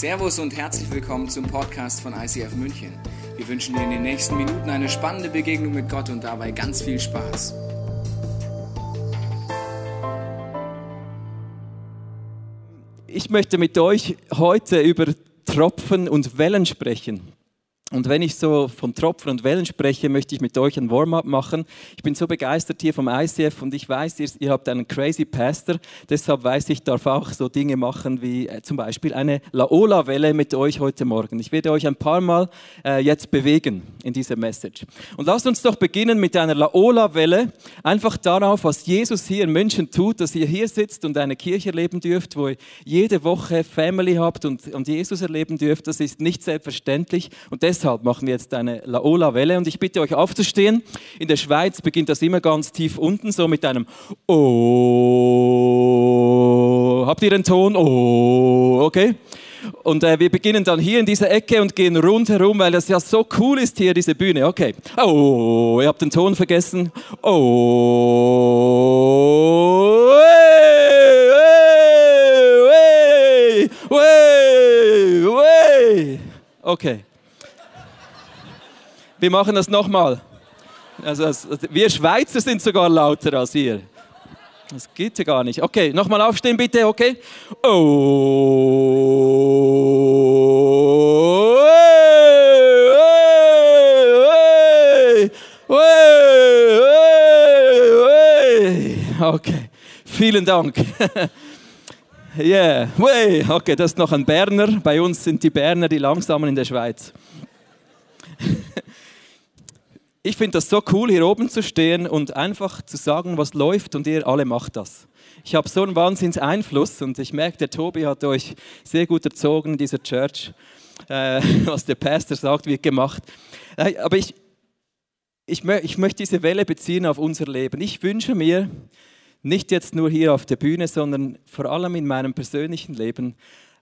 Servus und herzlich willkommen zum Podcast von ICF München. Wir wünschen dir in den nächsten Minuten eine spannende Begegnung mit Gott und dabei ganz viel Spaß. Ich möchte mit euch heute über Tropfen und Wellen sprechen. Und wenn ich so von Tropfen und Wellen spreche, möchte ich mit euch ein Warm-up machen. Ich bin so begeistert hier vom ICF und ich weiß, ihr, ihr, habt einen crazy Pastor. Deshalb weiß ich, darf auch so Dinge machen wie äh, zum Beispiel eine Laola-Welle mit euch heute Morgen. Ich werde euch ein paar Mal äh, jetzt bewegen in dieser Message. Und lasst uns doch beginnen mit einer Laola-Welle. Einfach darauf, was Jesus hier in München tut, dass ihr hier sitzt und eine Kirche erleben dürft, wo ihr jede Woche Family habt und, und Jesus erleben dürft. Das ist nicht selbstverständlich. Und deshalb deshalb machen wir jetzt eine Laola-Welle und ich bitte euch aufzustehen. In der Schweiz beginnt das immer ganz tief unten, so mit einem Oh. Habt ihr den Ton? Oh, okay. Und äh, wir beginnen dann hier in dieser Ecke und gehen rundherum, weil das ja so cool ist hier, diese Bühne. Okay. Oh, ihr habt den Ton vergessen. Oh. Okay. Wir machen das nochmal. Also, wir Schweizer sind sogar lauter als ihr. Das geht ja gar nicht. Okay, nochmal aufstehen bitte, okay? Oh. Okay, vielen Dank. Yeah, okay, das ist noch ein Berner. Bei uns sind die Berner die Langsamen in der Schweiz. Ich finde das so cool, hier oben zu stehen und einfach zu sagen, was läuft und ihr alle macht das. Ich habe so einen Wahnsinns-Einfluss und ich merke, der Tobi hat euch sehr gut erzogen in dieser Church. Äh, was der Pastor sagt, wird gemacht. Aber ich, ich, ich möchte diese Welle beziehen auf unser Leben. Ich wünsche mir, nicht jetzt nur hier auf der Bühne, sondern vor allem in meinem persönlichen Leben,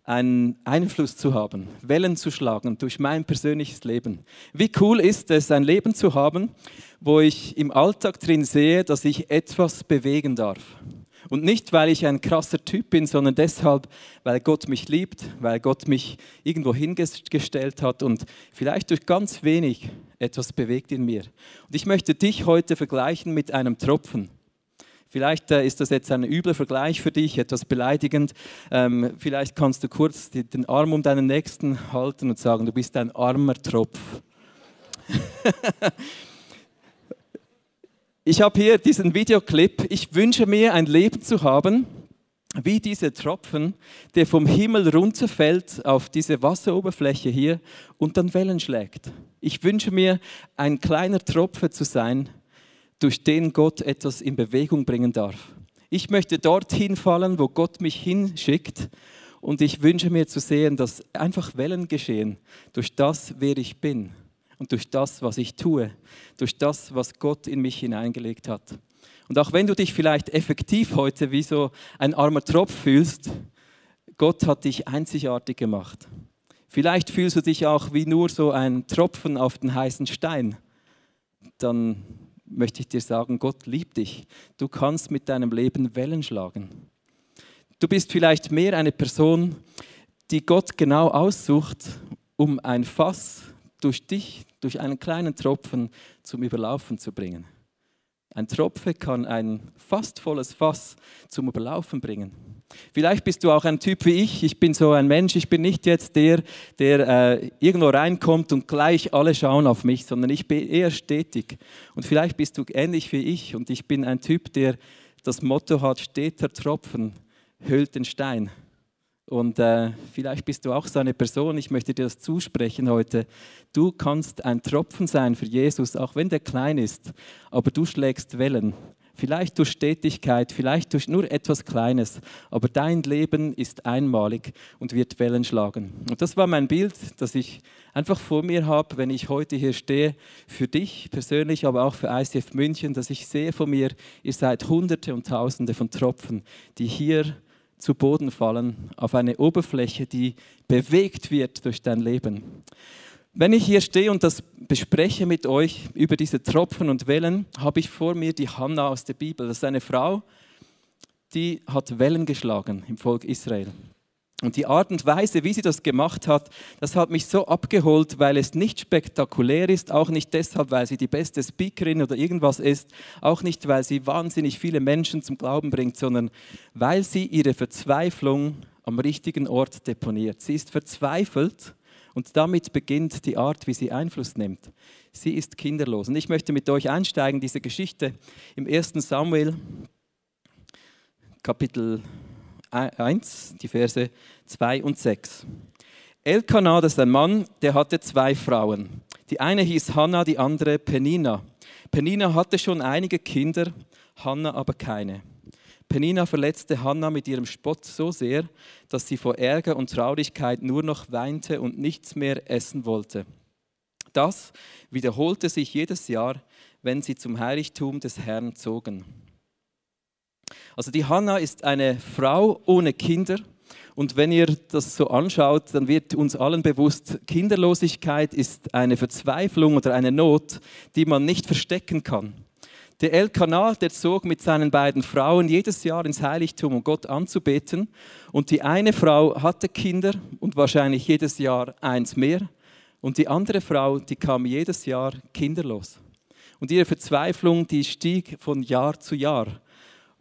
einen Einfluss zu haben, Wellen zu schlagen durch mein persönliches Leben. Wie cool ist es, ein Leben zu haben, wo ich im Alltag drin sehe, dass ich etwas bewegen darf. Und nicht, weil ich ein krasser Typ bin, sondern deshalb, weil Gott mich liebt, weil Gott mich irgendwo hingestellt hat und vielleicht durch ganz wenig etwas bewegt in mir. Und ich möchte dich heute vergleichen mit einem Tropfen. Vielleicht äh, ist das jetzt ein übler Vergleich für dich, etwas beleidigend. Ähm, vielleicht kannst du kurz den Arm um deinen Nächsten halten und sagen, du bist ein armer Tropf. ich habe hier diesen Videoclip. Ich wünsche mir ein Leben zu haben, wie dieser Tropfen, der vom Himmel runterfällt auf diese Wasseroberfläche hier und dann Wellen schlägt. Ich wünsche mir, ein kleiner Tropfen zu sein, durch den Gott etwas in Bewegung bringen darf. Ich möchte dorthin fallen, wo Gott mich hinschickt und ich wünsche mir zu sehen, dass einfach Wellen geschehen durch das, wer ich bin und durch das, was ich tue, durch das, was Gott in mich hineingelegt hat. Und auch wenn du dich vielleicht effektiv heute wie so ein armer Tropf fühlst, Gott hat dich einzigartig gemacht. Vielleicht fühlst du dich auch wie nur so ein Tropfen auf den heißen Stein. Dann möchte ich dir sagen, Gott liebt dich. Du kannst mit deinem Leben Wellen schlagen. Du bist vielleicht mehr eine Person, die Gott genau aussucht, um ein Fass durch dich, durch einen kleinen Tropfen zum Überlaufen zu bringen. Ein Tropfen kann ein fast volles Fass zum Überlaufen bringen. Vielleicht bist du auch ein Typ wie ich. Ich bin so ein Mensch. Ich bin nicht jetzt der, der äh, irgendwo reinkommt und gleich alle schauen auf mich, sondern ich bin eher stetig. Und vielleicht bist du ähnlich wie ich und ich bin ein Typ, der das Motto hat: steter Tropfen hüllt den Stein. Und äh, vielleicht bist du auch so eine Person, ich möchte dir das zusprechen heute. Du kannst ein Tropfen sein für Jesus, auch wenn der klein ist, aber du schlägst Wellen. Vielleicht durch Stetigkeit, vielleicht durch nur etwas Kleines, aber dein Leben ist einmalig und wird Wellen schlagen. Und das war mein Bild, das ich einfach vor mir habe, wenn ich heute hier stehe, für dich persönlich, aber auch für ICF München, dass ich sehe von mir, ihr seid Hunderte und Tausende von Tropfen, die hier zu Boden fallen, auf eine Oberfläche, die bewegt wird durch dein Leben. Wenn ich hier stehe und das bespreche mit euch über diese Tropfen und Wellen, habe ich vor mir die Hannah aus der Bibel. Das ist eine Frau, die hat Wellen geschlagen im Volk Israel. Und die Art und Weise, wie sie das gemacht hat, das hat mich so abgeholt, weil es nicht spektakulär ist, auch nicht deshalb, weil sie die beste Speakerin oder irgendwas ist, auch nicht, weil sie wahnsinnig viele Menschen zum Glauben bringt, sondern weil sie ihre Verzweiflung am richtigen Ort deponiert. Sie ist verzweifelt und damit beginnt die Art, wie sie Einfluss nimmt. Sie ist kinderlos. Und ich möchte mit euch einsteigen, diese Geschichte im 1. Samuel, Kapitel 1, die Verse 2 und 6. Elkanah, das ist ein Mann, der hatte zwei Frauen. Die eine hieß Hannah, die andere Penina. Penina hatte schon einige Kinder, Hannah aber keine. Penina verletzte Hannah mit ihrem Spott so sehr, dass sie vor Ärger und Traurigkeit nur noch weinte und nichts mehr essen wollte. Das wiederholte sich jedes Jahr, wenn sie zum Heiligtum des Herrn zogen. Also die Hannah ist eine Frau ohne Kinder. Und wenn ihr das so anschaut, dann wird uns allen bewusst, Kinderlosigkeit ist eine Verzweiflung oder eine Not, die man nicht verstecken kann. Der Elkanah, der zog mit seinen beiden Frauen jedes Jahr ins Heiligtum, um Gott anzubeten. Und die eine Frau hatte Kinder und wahrscheinlich jedes Jahr eins mehr. Und die andere Frau, die kam jedes Jahr kinderlos. Und ihre Verzweiflung, die stieg von Jahr zu Jahr.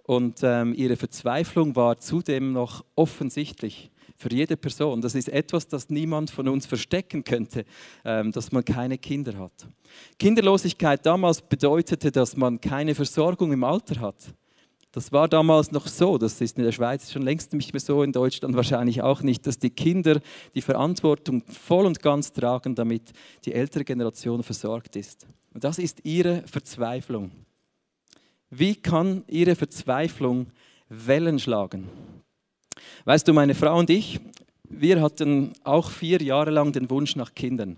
Und ähm, ihre Verzweiflung war zudem noch offensichtlich für jede Person. Das ist etwas, das niemand von uns verstecken könnte, ähm, dass man keine Kinder hat. Kinderlosigkeit damals bedeutete, dass man keine Versorgung im Alter hat. Das war damals noch so, das ist in der Schweiz schon längst nicht mehr so, in Deutschland wahrscheinlich auch nicht, dass die Kinder die Verantwortung voll und ganz tragen, damit die ältere Generation versorgt ist. Und das ist ihre Verzweiflung. Wie kann ihre Verzweiflung Wellen schlagen? Weißt du, meine Frau und ich, wir hatten auch vier Jahre lang den Wunsch nach Kindern.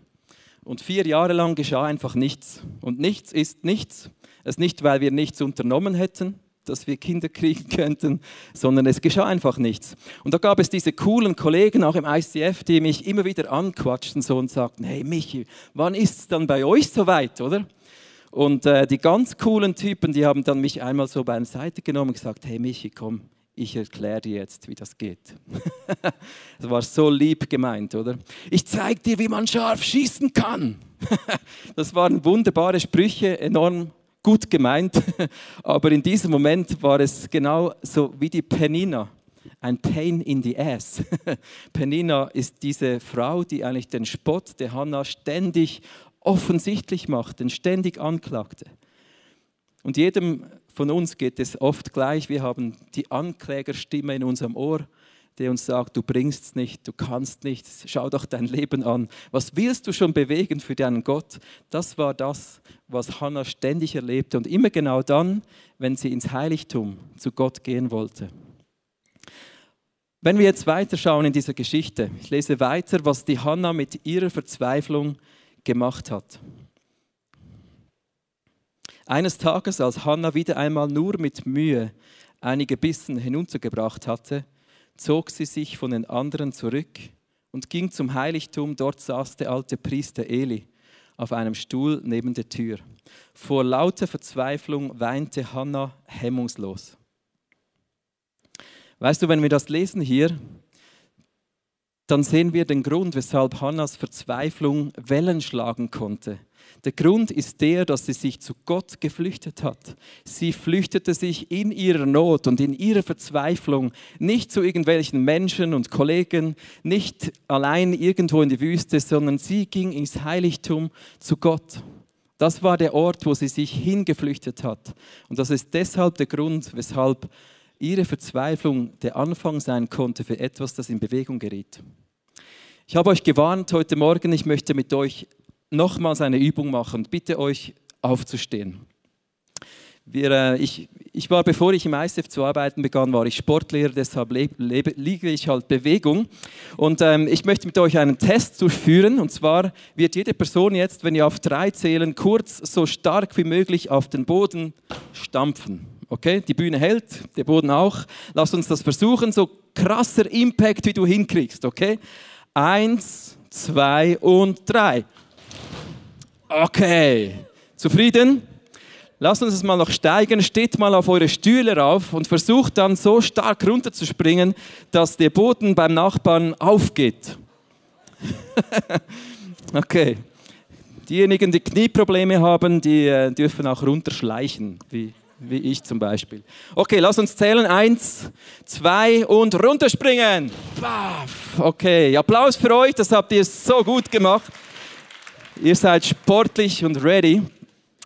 Und vier Jahre lang geschah einfach nichts. Und nichts ist nichts. Es nicht, weil wir nichts unternommen hätten, dass wir Kinder kriegen könnten, sondern es geschah einfach nichts. Und da gab es diese coolen Kollegen auch im ICF, die mich immer wieder anquatschten so und sagten, hey Michi, wann ist es dann bei euch soweit, oder? Und äh, die ganz coolen Typen, die haben dann mich einmal so bei einer Seite genommen und gesagt, hey Michi, komm, ich erkläre dir jetzt, wie das geht. das war so lieb gemeint, oder? Ich zeige dir, wie man scharf schießen kann. das waren wunderbare Sprüche, enorm gut gemeint, aber in diesem Moment war es genau so wie die Penina. Ein Pain in the Ass. Penina ist diese Frau, die eigentlich den Spott der Hannah ständig offensichtlich machte, ständig anklagte. Und jedem von uns geht es oft gleich. Wir haben die Anklägerstimme in unserem Ohr, die uns sagt, du bringst es nicht, du kannst nichts, schau doch dein Leben an. Was willst du schon bewegen für deinen Gott? Das war das, was Hannah ständig erlebte und immer genau dann, wenn sie ins Heiligtum zu Gott gehen wollte. Wenn wir jetzt weiterschauen in dieser Geschichte, ich lese weiter, was die Hannah mit ihrer Verzweiflung gemacht hat. Eines Tages, als Hannah wieder einmal nur mit Mühe einige Bissen hinuntergebracht hatte, zog sie sich von den anderen zurück und ging zum Heiligtum. Dort saß der alte Priester Eli auf einem Stuhl neben der Tür. Vor lauter Verzweiflung weinte Hannah hemmungslos. Weißt du, wenn wir das lesen hier, dann sehen wir den Grund, weshalb Hannas Verzweiflung Wellen schlagen konnte. Der Grund ist der, dass sie sich zu Gott geflüchtet hat. Sie flüchtete sich in ihrer Not und in ihrer Verzweiflung nicht zu irgendwelchen Menschen und Kollegen, nicht allein irgendwo in die Wüste, sondern sie ging ins Heiligtum zu Gott. Das war der Ort, wo sie sich hingeflüchtet hat. Und das ist deshalb der Grund, weshalb ihre Verzweiflung der Anfang sein konnte für etwas, das in Bewegung geriet. Ich habe euch gewarnt heute Morgen, ich möchte mit euch nochmals eine Übung machen. Bitte euch aufzustehen. Wir, äh, ich, ich, war, bevor ich im ISF zu arbeiten begann, war ich Sportlehrer, deshalb lebe, lebe, liebe ich halt Bewegung. Und ähm, ich möchte mit euch einen Test durchführen. Und zwar wird jede Person jetzt, wenn ihr auf drei zählen, kurz so stark wie möglich auf den Boden stampfen. Okay, die Bühne hält, der Boden auch. Lass uns das versuchen, so krasser Impact, wie du hinkriegst. Okay, Eins, zwei und drei. Okay. Zufrieden? Lasst uns es mal noch steigen, steht mal auf eure Stühle rauf und versucht dann so stark runterzuspringen, dass der Boden beim Nachbarn aufgeht. okay. Diejenigen, die Knieprobleme haben, die äh, dürfen auch runterschleichen, wie, wie ich zum Beispiel. Okay, lass uns zählen. Eins, zwei und runterspringen. Okay, Applaus für euch, das habt ihr so gut gemacht. Ihr seid sportlich und ready.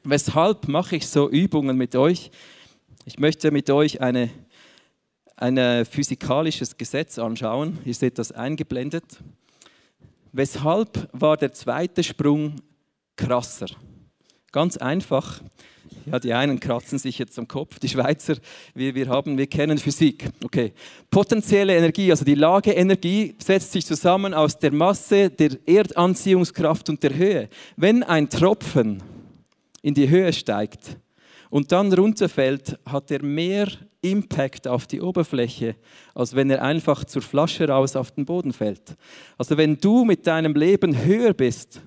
Weshalb mache ich so Übungen mit euch? Ich möchte mit euch eine, ein physikalisches Gesetz anschauen. Ihr seht das eingeblendet. Weshalb war der zweite Sprung krasser? Ganz einfach. Ja, die einen kratzen sich jetzt am Kopf, die Schweizer, wir, wir, haben, wir kennen Physik. Okay. Potenzielle Energie, also die Lageenergie, setzt sich zusammen aus der Masse, der Erdanziehungskraft und der Höhe. Wenn ein Tropfen in die Höhe steigt und dann runterfällt, hat er mehr Impact auf die Oberfläche, als wenn er einfach zur Flasche raus auf den Boden fällt. Also wenn du mit deinem Leben höher bist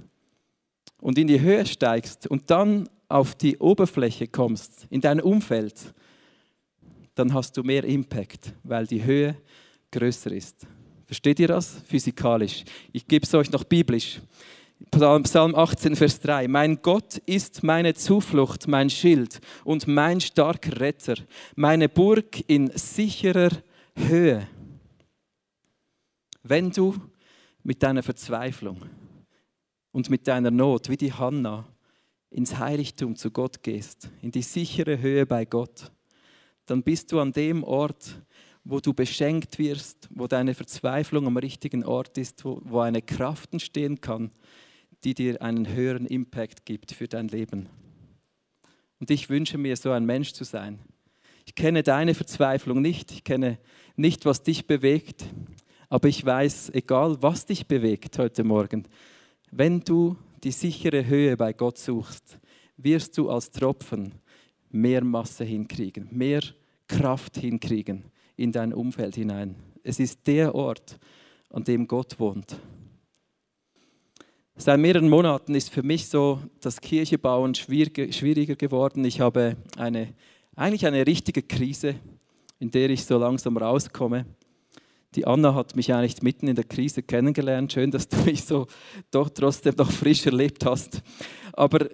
und in die Höhe steigst und dann auf die Oberfläche kommst, in dein Umfeld, dann hast du mehr Impact, weil die Höhe größer ist. Versteht ihr das? Physikalisch. Ich gebe es euch noch biblisch. Psalm 18, Vers 3. Mein Gott ist meine Zuflucht, mein Schild und mein starker Retter, meine Burg in sicherer Höhe. Wenn du mit deiner Verzweiflung und mit deiner Not, wie die Hanna, ins Heiligtum zu Gott gehst, in die sichere Höhe bei Gott, dann bist du an dem Ort, wo du beschenkt wirst, wo deine Verzweiflung am richtigen Ort ist, wo, wo eine Kraft entstehen kann, die dir einen höheren Impact gibt für dein Leben. Und ich wünsche mir, so ein Mensch zu sein. Ich kenne deine Verzweiflung nicht, ich kenne nicht, was dich bewegt, aber ich weiß, egal was dich bewegt heute Morgen, wenn du die sichere Höhe bei Gott suchst, wirst du als Tropfen mehr Masse hinkriegen, mehr Kraft hinkriegen in dein Umfeld hinein. Es ist der Ort, an dem Gott wohnt. Seit mehreren Monaten ist für mich so das Kirchebauen schwieriger geworden. Ich habe eine, eigentlich eine richtige Krise, in der ich so langsam rauskomme. Die Anna hat mich eigentlich mitten in der Krise kennengelernt. Schön, dass du mich so doch trotzdem noch frisch erlebt hast. Aber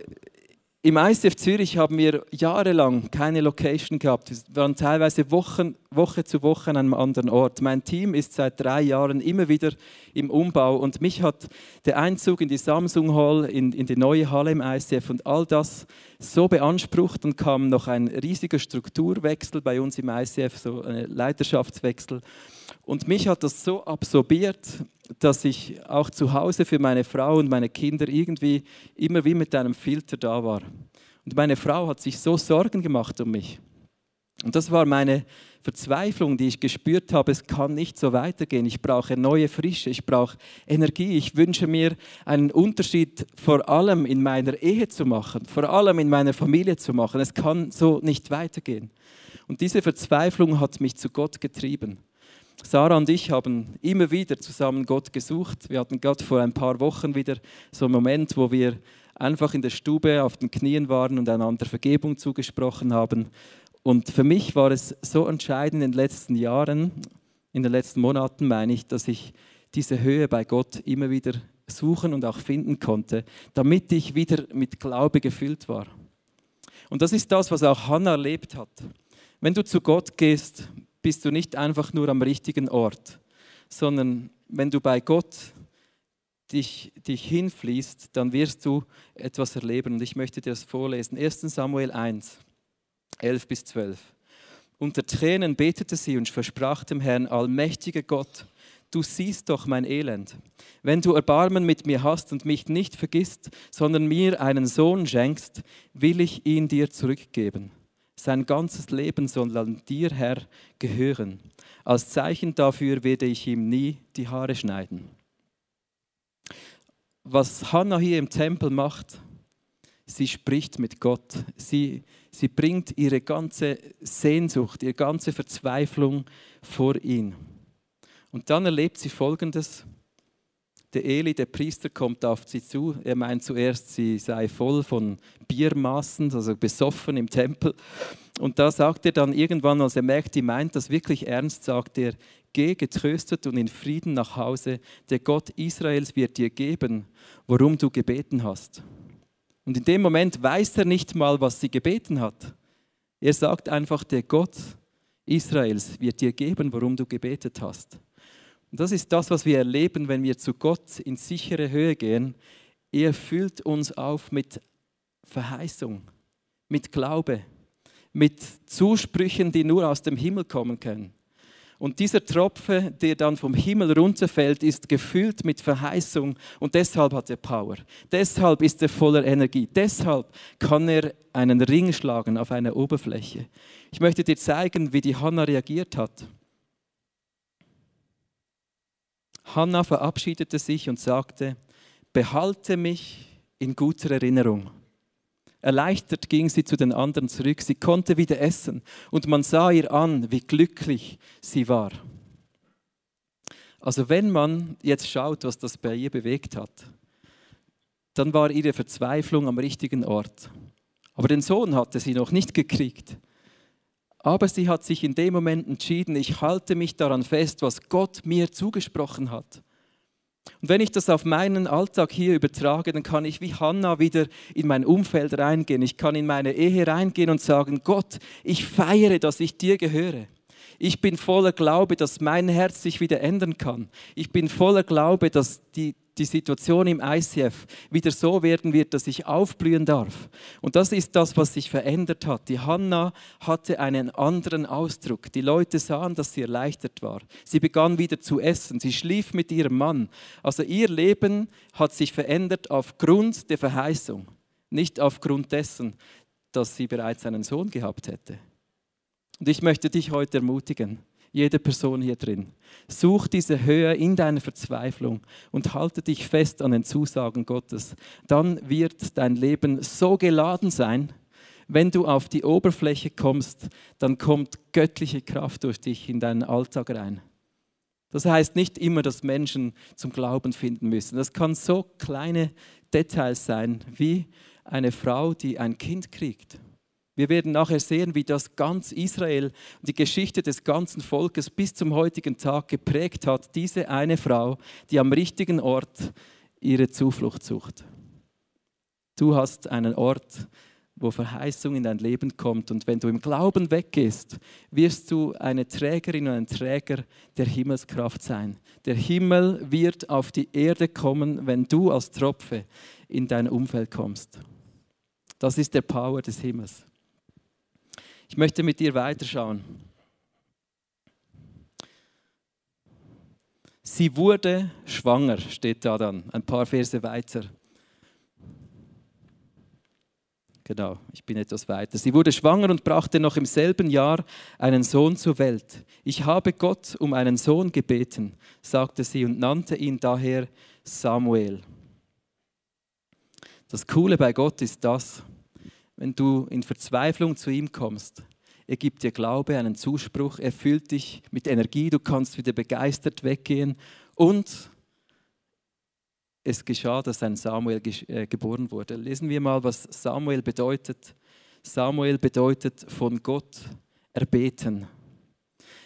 im ICF Zürich haben wir jahrelang keine Location gehabt. Wir waren teilweise Wochen, Woche zu Woche an einem anderen Ort. Mein Team ist seit drei Jahren immer wieder im Umbau und mich hat der Einzug in die Samsung Hall, in, in die neue Halle im ICF und all das so beansprucht und kam noch ein riesiger Strukturwechsel bei uns im ICF, so ein Leiterschaftswechsel. Und mich hat das so absorbiert, dass ich auch zu Hause für meine Frau und meine Kinder irgendwie immer wie mit einem Filter da war. Und meine Frau hat sich so Sorgen gemacht um mich. Und das war meine Verzweiflung, die ich gespürt habe, es kann nicht so weitergehen. Ich brauche neue Frische, ich brauche Energie. Ich wünsche mir einen Unterschied vor allem in meiner Ehe zu machen, vor allem in meiner Familie zu machen. Es kann so nicht weitergehen. Und diese Verzweiflung hat mich zu Gott getrieben. Sarah und ich haben immer wieder zusammen Gott gesucht. Wir hatten Gott vor ein paar Wochen wieder so einen Moment, wo wir einfach in der Stube auf den Knien waren und einander Vergebung zugesprochen haben. Und für mich war es so entscheidend in den letzten Jahren, in den letzten Monaten meine ich, dass ich diese Höhe bei Gott immer wieder suchen und auch finden konnte, damit ich wieder mit Glaube gefüllt war. Und das ist das, was auch Hannah erlebt hat. Wenn du zu Gott gehst, bist du nicht einfach nur am richtigen Ort, sondern wenn du bei Gott dich, dich hinfließt, dann wirst du etwas erleben. Und ich möchte dir das vorlesen. 1 Samuel 1, 11 bis 12. Unter Tränen betete sie und versprach dem Herrn, allmächtiger Gott, du siehst doch mein Elend. Wenn du Erbarmen mit mir hast und mich nicht vergisst, sondern mir einen Sohn schenkst, will ich ihn dir zurückgeben. Sein ganzes Leben soll an dir, Herr, gehören. Als Zeichen dafür werde ich ihm nie die Haare schneiden. Was Hannah hier im Tempel macht, sie spricht mit Gott. Sie, sie bringt ihre ganze Sehnsucht, ihre ganze Verzweiflung vor ihn. Und dann erlebt sie Folgendes. Der Eli, der Priester, kommt auf sie zu. Er meint zuerst, sie sei voll von Biermaßen, also besoffen im Tempel. Und da sagt er dann irgendwann, als er merkt, die meint das wirklich ernst, sagt er, geh getröstet und in Frieden nach Hause. Der Gott Israels wird dir geben, worum du gebeten hast. Und in dem Moment weiß er nicht mal, was sie gebeten hat. Er sagt einfach, der Gott Israels wird dir geben, worum du gebetet hast. Und das ist das, was wir erleben, wenn wir zu Gott in sichere Höhe gehen. Er füllt uns auf mit Verheißung, mit Glaube, mit Zusprüchen, die nur aus dem Himmel kommen können. Und dieser Tropfe, der dann vom Himmel runterfällt, ist gefüllt mit Verheißung und deshalb hat er Power. Deshalb ist er voller Energie. Deshalb kann er einen Ring schlagen auf einer Oberfläche. Ich möchte dir zeigen, wie die Hanna reagiert hat. Hanna verabschiedete sich und sagte, behalte mich in guter Erinnerung. Erleichtert ging sie zu den anderen zurück. Sie konnte wieder essen und man sah ihr an, wie glücklich sie war. Also wenn man jetzt schaut, was das bei ihr bewegt hat, dann war ihre Verzweiflung am richtigen Ort. Aber den Sohn hatte sie noch nicht gekriegt. Aber sie hat sich in dem Moment entschieden, ich halte mich daran fest, was Gott mir zugesprochen hat. Und wenn ich das auf meinen Alltag hier übertrage, dann kann ich wie Hannah wieder in mein Umfeld reingehen. Ich kann in meine Ehe reingehen und sagen, Gott, ich feiere, dass ich dir gehöre. Ich bin voller Glaube, dass mein Herz sich wieder ändern kann. Ich bin voller Glaube, dass die, die Situation im ICF wieder so werden wird, dass ich aufblühen darf. Und das ist das, was sich verändert hat. Die Hanna hatte einen anderen Ausdruck. Die Leute sahen, dass sie erleichtert war. Sie begann wieder zu essen. Sie schlief mit ihrem Mann. Also ihr Leben hat sich verändert aufgrund der Verheißung, nicht aufgrund dessen, dass sie bereits einen Sohn gehabt hätte. Und ich möchte dich heute ermutigen jede Person hier drin. Such diese Höhe in deiner Verzweiflung und halte dich fest an den Zusagen Gottes. Dann wird dein Leben so geladen sein, wenn du auf die Oberfläche kommst, dann kommt göttliche Kraft durch dich in deinen Alltag rein. Das heißt nicht immer, dass Menschen zum Glauben finden müssen. Das kann so kleine Details sein, wie eine Frau, die ein Kind kriegt wir werden nachher sehen, wie das ganz Israel, die Geschichte des ganzen Volkes bis zum heutigen Tag geprägt hat. Diese eine Frau, die am richtigen Ort ihre Zuflucht sucht. Du hast einen Ort, wo Verheißung in dein Leben kommt. Und wenn du im Glauben weggehst, wirst du eine Trägerin und ein Träger der Himmelskraft sein. Der Himmel wird auf die Erde kommen, wenn du als Tropfe in dein Umfeld kommst. Das ist der Power des Himmels. Ich möchte mit dir weiterschauen. Sie wurde schwanger, steht da dann, ein paar Verse weiter. Genau, ich bin etwas weiter. Sie wurde schwanger und brachte noch im selben Jahr einen Sohn zur Welt. Ich habe Gott um einen Sohn gebeten, sagte sie und nannte ihn daher Samuel. Das Coole bei Gott ist das, wenn du in Verzweiflung zu ihm kommst. Er gibt dir Glaube, einen Zuspruch, er füllt dich mit Energie, du kannst wieder begeistert weggehen und es geschah, dass ein Samuel äh, geboren wurde. Lesen wir mal, was Samuel bedeutet. Samuel bedeutet von Gott erbeten.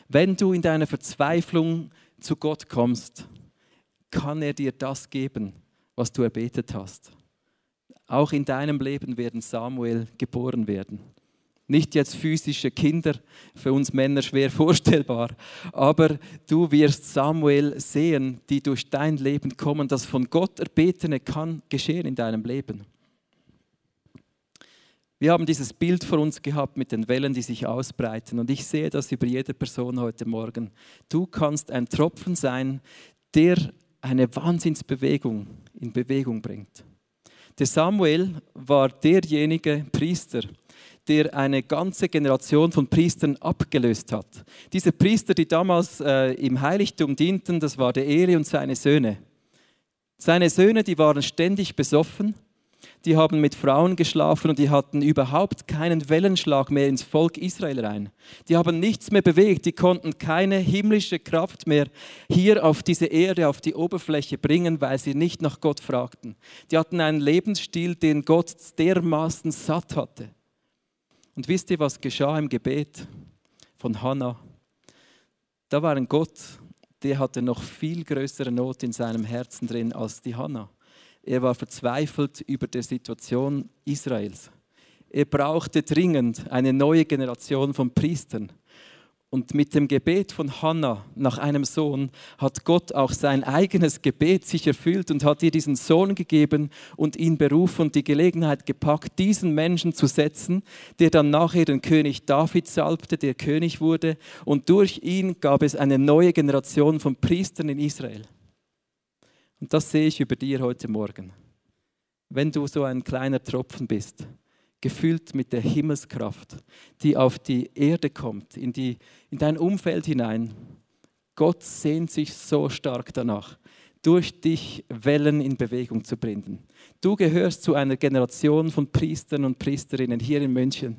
Wenn du in deiner Verzweiflung zu Gott kommst, kann er dir das geben, was du erbetet hast. Auch in deinem Leben werden Samuel geboren werden. Nicht jetzt physische Kinder, für uns Männer schwer vorstellbar, aber du wirst Samuel sehen, die durch dein Leben kommen. Das von Gott erbetene kann geschehen in deinem Leben. Wir haben dieses Bild vor uns gehabt mit den Wellen, die sich ausbreiten. Und ich sehe das über jede Person heute Morgen. Du kannst ein Tropfen sein, der eine Wahnsinnsbewegung in Bewegung bringt. Der Samuel war derjenige Priester, der eine ganze Generation von Priestern abgelöst hat. Diese Priester, die damals äh, im Heiligtum dienten, das war der Eli und seine Söhne. Seine Söhne, die waren ständig besoffen, die haben mit Frauen geschlafen und die hatten überhaupt keinen Wellenschlag mehr ins Volk Israel rein. Die haben nichts mehr bewegt, die konnten keine himmlische Kraft mehr hier auf diese Erde, auf die Oberfläche bringen, weil sie nicht nach Gott fragten. Die hatten einen Lebensstil, den Gott dermaßen satt hatte. Und wisst ihr, was geschah im Gebet von Hannah? Da war ein Gott, der hatte noch viel größere Not in seinem Herzen drin als die Hannah. Er war verzweifelt über die Situation Israels. Er brauchte dringend eine neue Generation von Priestern. Und mit dem Gebet von Hannah nach einem Sohn hat Gott auch sein eigenes Gebet sich erfüllt und hat ihr diesen Sohn gegeben und ihn berufen und die Gelegenheit gepackt, diesen Menschen zu setzen, der dann nachher den König David salbte, der König wurde. Und durch ihn gab es eine neue Generation von Priestern in Israel. Und das sehe ich über dir heute Morgen. Wenn du so ein kleiner Tropfen bist, gefüllt mit der Himmelskraft, die auf die Erde kommt, in, die, in dein Umfeld hinein. Gott sehnt sich so stark danach, durch dich Wellen in Bewegung zu bringen. Du gehörst zu einer Generation von Priestern und Priesterinnen hier in München.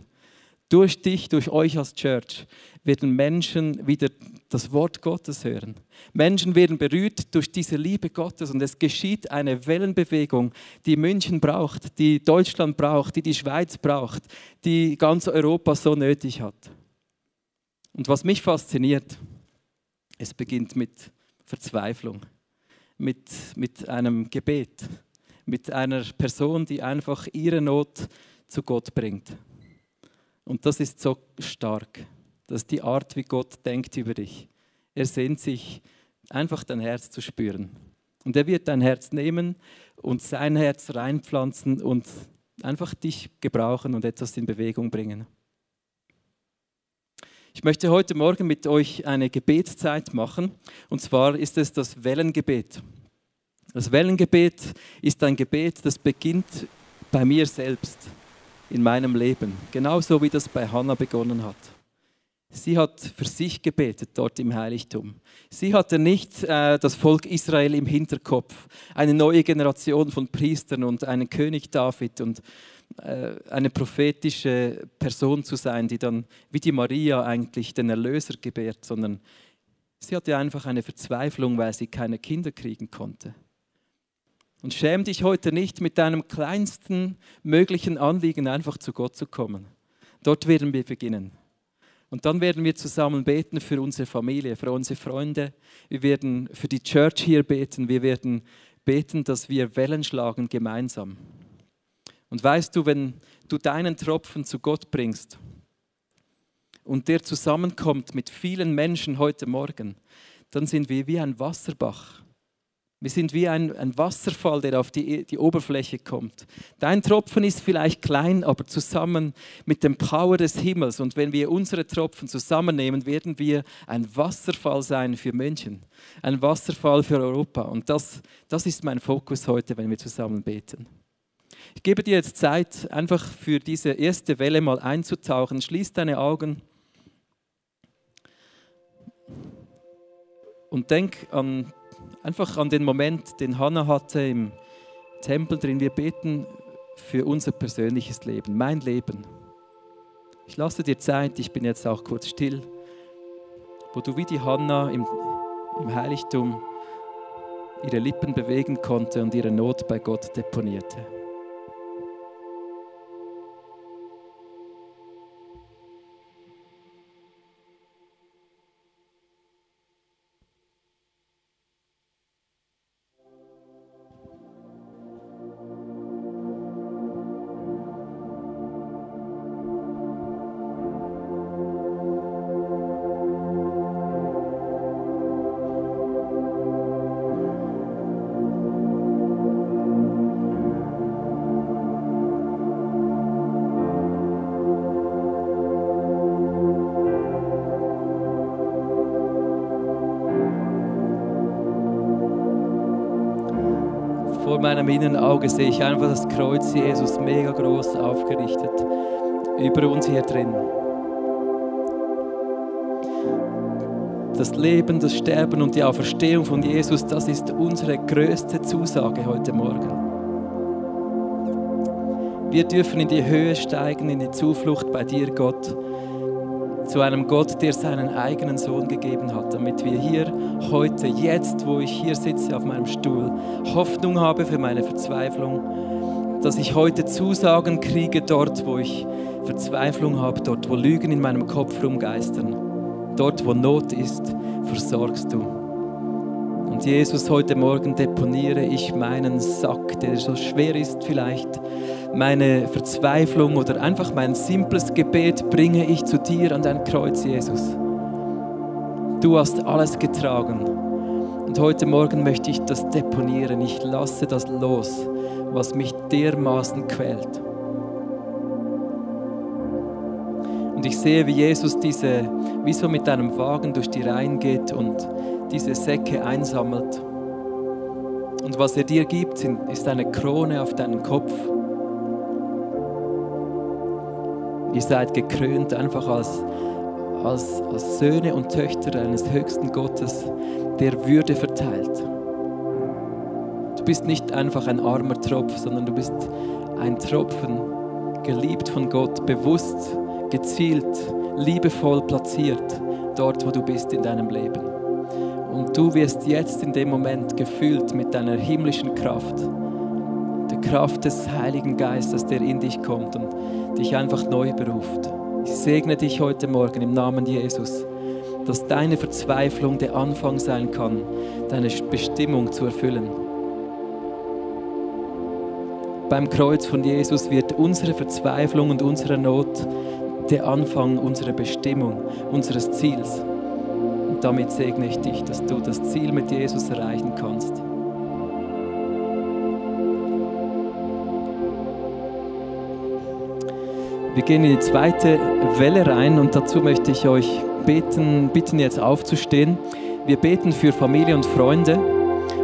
Durch dich, durch euch als Church werden Menschen wieder das Wort Gottes hören. Menschen werden berührt durch diese Liebe Gottes und es geschieht eine Wellenbewegung, die München braucht, die Deutschland braucht, die die Schweiz braucht, die ganz Europa so nötig hat. Und was mich fasziniert, es beginnt mit Verzweiflung, mit, mit einem Gebet, mit einer Person, die einfach ihre Not zu Gott bringt. Und das ist so stark. Das ist die Art, wie Gott denkt über dich. Er sehnt sich, einfach dein Herz zu spüren. Und er wird dein Herz nehmen und sein Herz reinpflanzen und einfach dich gebrauchen und etwas in Bewegung bringen. Ich möchte heute Morgen mit euch eine Gebetszeit machen. Und zwar ist es das Wellengebet. Das Wellengebet ist ein Gebet, das beginnt bei mir selbst in meinem Leben. Genauso wie das bei Hannah begonnen hat. Sie hat für sich gebetet dort im Heiligtum. Sie hatte nicht äh, das Volk Israel im Hinterkopf, eine neue Generation von Priestern und einen König David und äh, eine prophetische Person zu sein, die dann wie die Maria eigentlich den Erlöser gebärt, sondern sie hatte einfach eine Verzweiflung, weil sie keine Kinder kriegen konnte. Und schäm dich heute nicht, mit deinem kleinsten möglichen Anliegen einfach zu Gott zu kommen. Dort werden wir beginnen. Und dann werden wir zusammen beten für unsere Familie, für unsere Freunde. Wir werden für die Church hier beten. Wir werden beten, dass wir Wellen schlagen gemeinsam. Und weißt du, wenn du deinen Tropfen zu Gott bringst und der zusammenkommt mit vielen Menschen heute Morgen, dann sind wir wie ein Wasserbach. Wir sind wie ein, ein Wasserfall, der auf die, die Oberfläche kommt. Dein Tropfen ist vielleicht klein, aber zusammen mit dem Power des Himmels. Und wenn wir unsere Tropfen zusammennehmen, werden wir ein Wasserfall sein für München, ein Wasserfall für Europa. Und das, das ist mein Fokus heute, wenn wir zusammen beten. Ich gebe dir jetzt Zeit, einfach für diese erste Welle mal einzutauchen. Schließ deine Augen und denk an einfach an den Moment, den Hannah hatte im Tempel drin. Wir beten für unser persönliches Leben, mein Leben. Ich lasse dir Zeit, ich bin jetzt auch kurz still, wo du wie die Hannah im, im Heiligtum ihre Lippen bewegen konnte und ihre Not bei Gott deponierte. Vor meinem inneren Auge sehe ich einfach das Kreuz Jesus mega groß aufgerichtet über uns hier drin. Das Leben, das Sterben und die Auferstehung von Jesus, das ist unsere größte Zusage heute Morgen. Wir dürfen in die Höhe steigen, in die Zuflucht bei dir, Gott. Zu einem Gott, der seinen eigenen Sohn gegeben hat, damit wir hier heute, jetzt, wo ich hier sitze auf meinem Stuhl, Hoffnung habe für meine Verzweiflung, dass ich heute Zusagen kriege dort, wo ich Verzweiflung habe, dort, wo Lügen in meinem Kopf rumgeistern. Dort, wo Not ist, versorgst du. Und Jesus, heute Morgen deponiere ich meinen Sack, der so schwer ist vielleicht, meine Verzweiflung oder einfach mein simples Gebet bringe ich zu dir an dein Kreuz, Jesus. Du hast alles getragen. Und heute Morgen möchte ich das deponieren. Ich lasse das los, was mich dermaßen quält. Und ich sehe, wie Jesus diese, wie so mit einem Wagen durch die Reihen geht und diese Säcke einsammelt. Und was er dir gibt, ist eine Krone auf deinen Kopf. Ihr seid gekrönt einfach als, als, als Söhne und Töchter eines höchsten Gottes, der Würde verteilt. Du bist nicht einfach ein armer Tropf, sondern du bist ein Tropfen, geliebt von Gott, bewusst gezielt, liebevoll platziert, dort, wo du bist in deinem Leben. Und du wirst jetzt in dem Moment gefüllt mit deiner himmlischen Kraft, Kraft des Heiligen Geistes, der in dich kommt und dich einfach neu beruft. Ich segne dich heute Morgen im Namen Jesus, dass deine Verzweiflung der Anfang sein kann, deine Bestimmung zu erfüllen. Beim Kreuz von Jesus wird unsere Verzweiflung und unsere Not der Anfang unserer Bestimmung, unseres Ziels. Und damit segne ich dich, dass du das Ziel mit Jesus erreichen kannst. Wir gehen in die zweite Welle rein und dazu möchte ich euch beten, bitten jetzt aufzustehen. Wir beten für Familie und Freunde.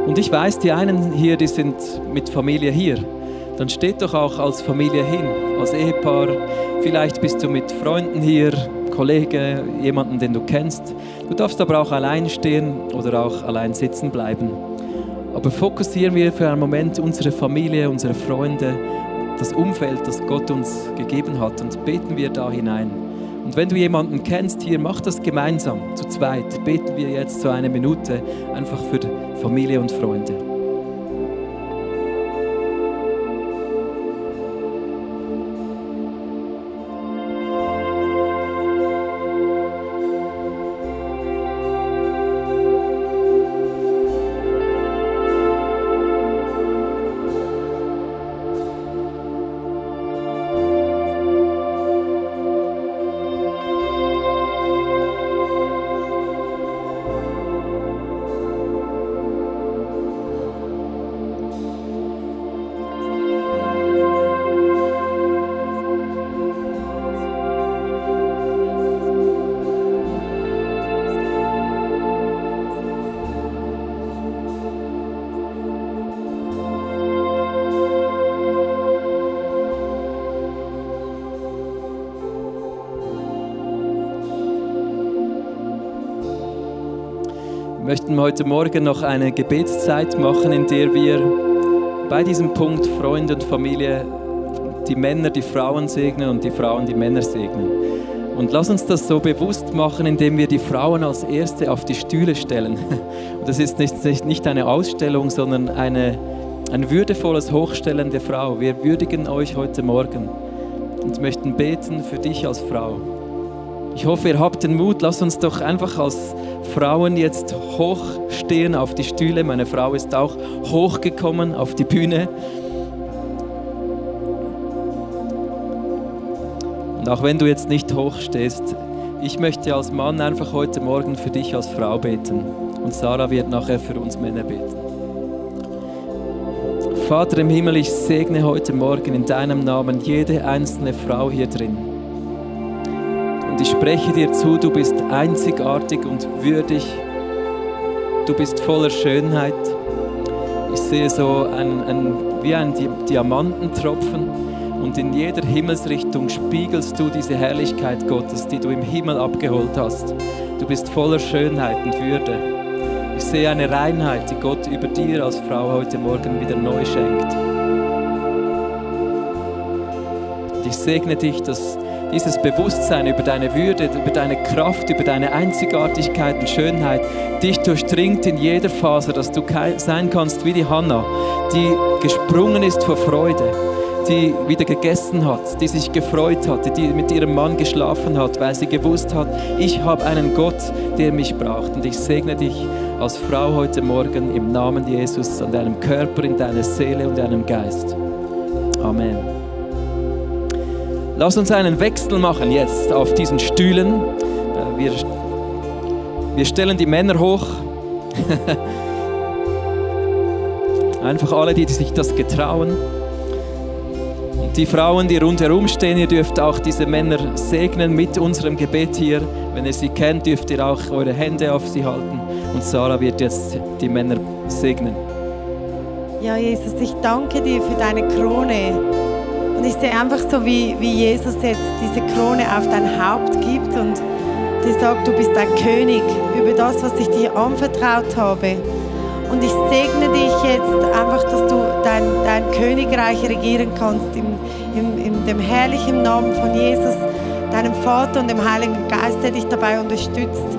Und ich weiß, die einen hier, die sind mit Familie hier. Dann steht doch auch als Familie hin, als Ehepaar, Vielleicht bist du mit Freunden hier, Kollege, jemanden, den du kennst. Du darfst aber auch allein stehen oder auch allein sitzen bleiben. Aber fokussieren wir für einen Moment unsere Familie, unsere Freunde, das Umfeld, das Gott uns gegeben hat und beten wir da hinein. Und wenn du jemanden kennst hier, mach das gemeinsam, zu zweit. Beten wir jetzt so eine Minute einfach für Familie und Freunde. Möchten heute Morgen noch eine Gebetszeit machen, in der wir bei diesem Punkt Freunde und Familie die Männer die Frauen segnen und die Frauen die Männer segnen. Und lass uns das so bewusst machen, indem wir die Frauen als Erste auf die Stühle stellen. Und das ist nicht, nicht eine Ausstellung, sondern eine, ein würdevolles Hochstellen der Frau. Wir würdigen euch heute Morgen und möchten beten für dich als Frau. Ich hoffe, ihr habt den Mut. Lass uns doch einfach als Frauen jetzt hochstehen auf die Stühle. Meine Frau ist auch hochgekommen auf die Bühne. Und auch wenn du jetzt nicht hochstehst, ich möchte als Mann einfach heute Morgen für dich als Frau beten. Und Sarah wird nachher für uns Männer beten. Vater im Himmel, ich segne heute Morgen in deinem Namen jede einzelne Frau hier drin. Spreche dir zu, du bist einzigartig und würdig. Du bist voller Schönheit. Ich sehe so ein, ein, wie ein Diamantentropfen und in jeder Himmelsrichtung spiegelst du diese Herrlichkeit Gottes, die du im Himmel abgeholt hast. Du bist voller Schönheit und Würde. Ich sehe eine Reinheit, die Gott über dir als Frau heute Morgen wieder neu schenkt. ich segne dich, dass dieses Bewusstsein über deine Würde, über deine Kraft, über deine Einzigartigkeit und Schönheit dich durchdringt in jeder Phase, dass du sein kannst wie die Hanna, die gesprungen ist vor Freude, die wieder gegessen hat, die sich gefreut hat, die mit ihrem Mann geschlafen hat, weil sie gewusst hat, ich habe einen Gott, der mich braucht. Und ich segne dich als Frau heute Morgen im Namen Jesus an deinem Körper, in deiner Seele und deinem Geist. Amen. Lass uns einen Wechsel machen jetzt auf diesen Stühlen. Äh, wir, wir stellen die Männer hoch. Einfach alle, die sich das getrauen. Und die Frauen, die rundherum stehen, ihr dürft auch diese Männer segnen mit unserem Gebet hier. Wenn ihr sie kennt, dürft ihr auch eure Hände auf sie halten. Und Sarah wird jetzt die Männer segnen. Ja, Jesus, ich danke dir für deine Krone. Und ich sehe einfach so, wie, wie Jesus jetzt diese Krone auf dein Haupt gibt und dir sagt, du bist ein König über das, was ich dir anvertraut habe. Und ich segne dich jetzt einfach, dass du dein, dein Königreich regieren kannst im, im, in dem herrlichen Namen von Jesus, deinem Vater und dem Heiligen Geist, der dich dabei unterstützt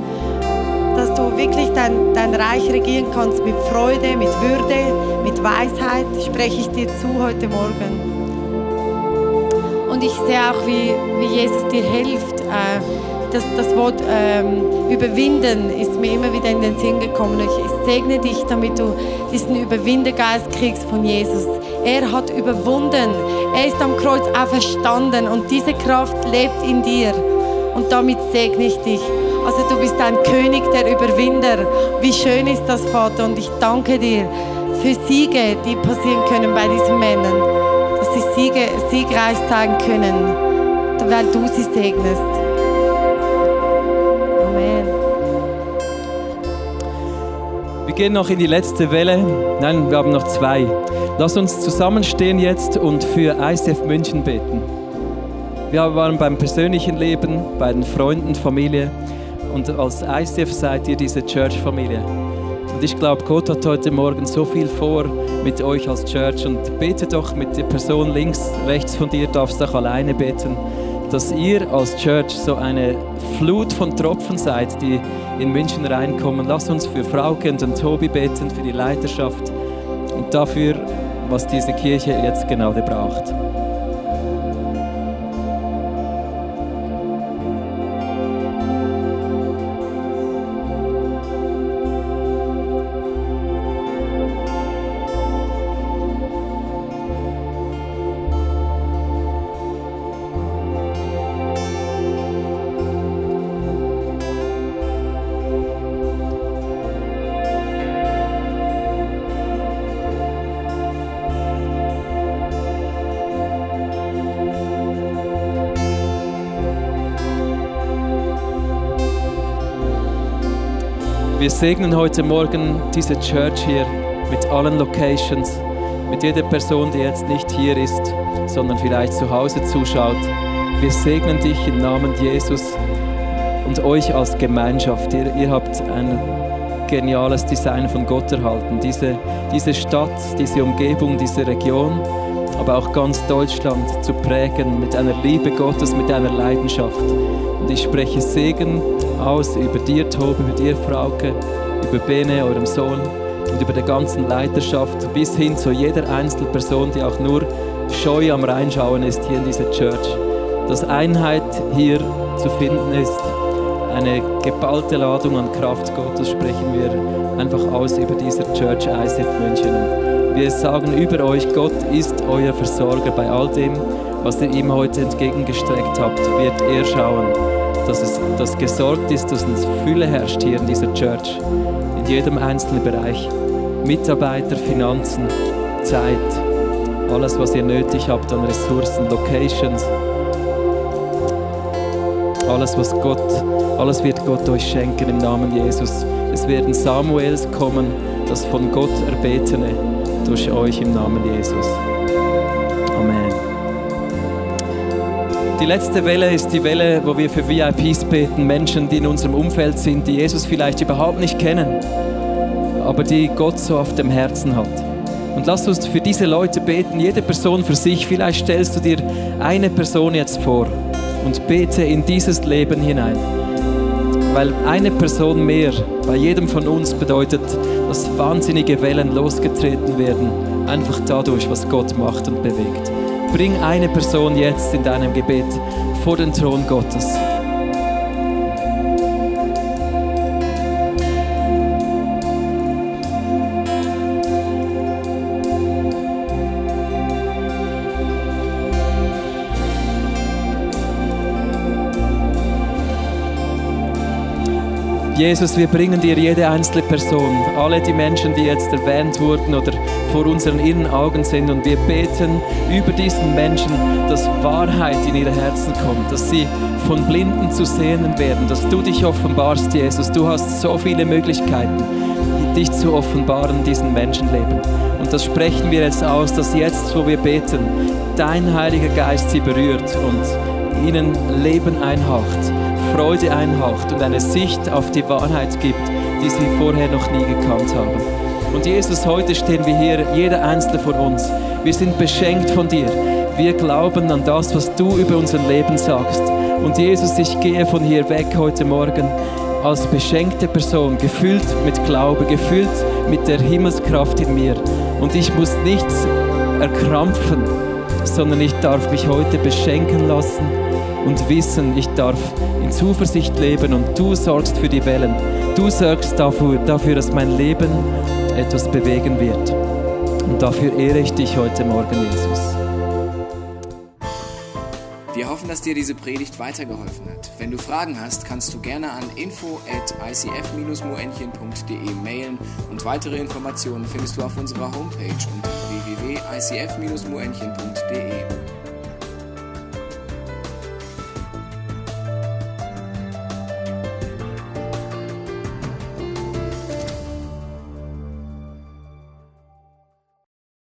dass du wirklich dein, dein Reich regieren kannst mit Freude, mit Würde, mit Weisheit, spreche ich dir zu heute Morgen. Und ich sehe auch, wie, wie Jesus dir hilft. Äh, das, das Wort ähm, überwinden ist mir immer wieder in den Sinn gekommen. Ich segne dich, damit du diesen Überwindergeist kriegst von Jesus. Er hat überwunden. Er ist am Kreuz auferstanden und diese Kraft lebt in dir. Und damit segne ich dich. Also du bist ein König der Überwinder. Wie schön ist das, Vater. Und ich danke dir für Siege, die passieren können bei diesen Männern. Sie Siege, siegreich sein können, weil du sie segnest. Amen. Wir gehen noch in die letzte Welle. Nein, wir haben noch zwei. Lass uns zusammenstehen jetzt und für ICF München beten. Wir waren beim persönlichen Leben, bei den Freunden, Familie. Und als ICF seid ihr diese Church-Familie. Und ich glaube, Gott hat heute Morgen so viel vor mit euch als Church. Und bete doch mit der Person links, rechts von dir, darfst auch alleine beten, dass ihr als Church so eine Flut von Tropfen seid, die in München reinkommen. Lass uns für Frauke und Tobi beten, für die Leiterschaft und dafür, was diese Kirche jetzt gerade braucht. Segnen heute Morgen diese Church hier mit allen Locations, mit jeder Person, die jetzt nicht hier ist, sondern vielleicht zu Hause zuschaut. Wir segnen dich im Namen Jesus und euch als Gemeinschaft. Ihr, ihr habt ein geniales Design von Gott erhalten. Diese, diese Stadt, diese Umgebung, diese Region, aber auch ganz Deutschland zu prägen mit einer Liebe Gottes, mit einer Leidenschaft. Und ich spreche Segen aus über dir, Tobi, über dir, Frauke, über Bene, eurem Sohn und über der ganzen Leiterschaft bis hin zu jeder einzelnen Person, die auch nur scheu am Reinschauen ist hier in dieser Church. Dass Einheit hier zu finden ist, eine geballte Ladung an Kraft Gottes sprechen wir einfach aus über dieser Church ISF München. Wir sagen über euch, Gott ist euer Versorger bei all dem, was ihr ihm heute entgegengestreckt habt, wird er schauen dass es dass gesorgt ist, dass eine Fülle herrscht hier in dieser Church, in jedem einzelnen Bereich. Mitarbeiter, Finanzen, Zeit, alles, was ihr nötig habt an Ressourcen, Locations, alles, was Gott, alles wird Gott euch schenken im Namen Jesus. Es werden Samuels kommen, das von Gott erbetene, durch euch im Namen Jesus. Amen. Die letzte Welle ist die Welle, wo wir für VIPs beten, Menschen, die in unserem Umfeld sind, die Jesus vielleicht überhaupt nicht kennen, aber die Gott so auf dem Herzen hat. Und lass uns für diese Leute beten, jede Person für sich. Vielleicht stellst du dir eine Person jetzt vor und bete in dieses Leben hinein. Weil eine Person mehr bei jedem von uns bedeutet, dass wahnsinnige Wellen losgetreten werden, einfach dadurch, was Gott macht und bewegt. Bring eine Person jetzt in deinem Gebet vor den Thron Gottes. Jesus, wir bringen dir jede einzelne Person, alle die Menschen, die jetzt erwähnt wurden oder vor unseren inneren Augen sind. Und wir beten über diesen Menschen, dass Wahrheit in ihre Herzen kommt, dass sie von Blinden zu Sehenden werden, dass du dich offenbarst, Jesus. Du hast so viele Möglichkeiten, dich zu offenbaren in diesem Menschenleben. Und das sprechen wir jetzt aus, dass jetzt, wo wir beten, dein Heiliger Geist sie berührt und ihnen Leben einhaucht Freude einhaucht und eine Sicht auf die Wahrheit gibt, die sie vorher noch nie gekannt haben. Und Jesus, heute stehen wir hier, jeder einzelne von uns. Wir sind beschenkt von dir. Wir glauben an das, was du über unser Leben sagst. Und Jesus, ich gehe von hier weg heute Morgen als beschenkte Person, gefüllt mit Glaube, gefüllt mit der Himmelskraft in mir. Und ich muss nichts erkrampfen, sondern ich darf mich heute beschenken lassen und wissen, ich darf in Zuversicht leben und du sorgst für die Wellen. Du sorgst dafür, dafür, dass mein Leben etwas bewegen wird. Und dafür ehre ich dich heute Morgen, Jesus. Wir hoffen, dass dir diese Predigt weitergeholfen hat. Wenn du Fragen hast, kannst du gerne an info at icf-moenchen.de mailen und weitere Informationen findest du auf unserer Homepage unter www.icf-moenchen.de.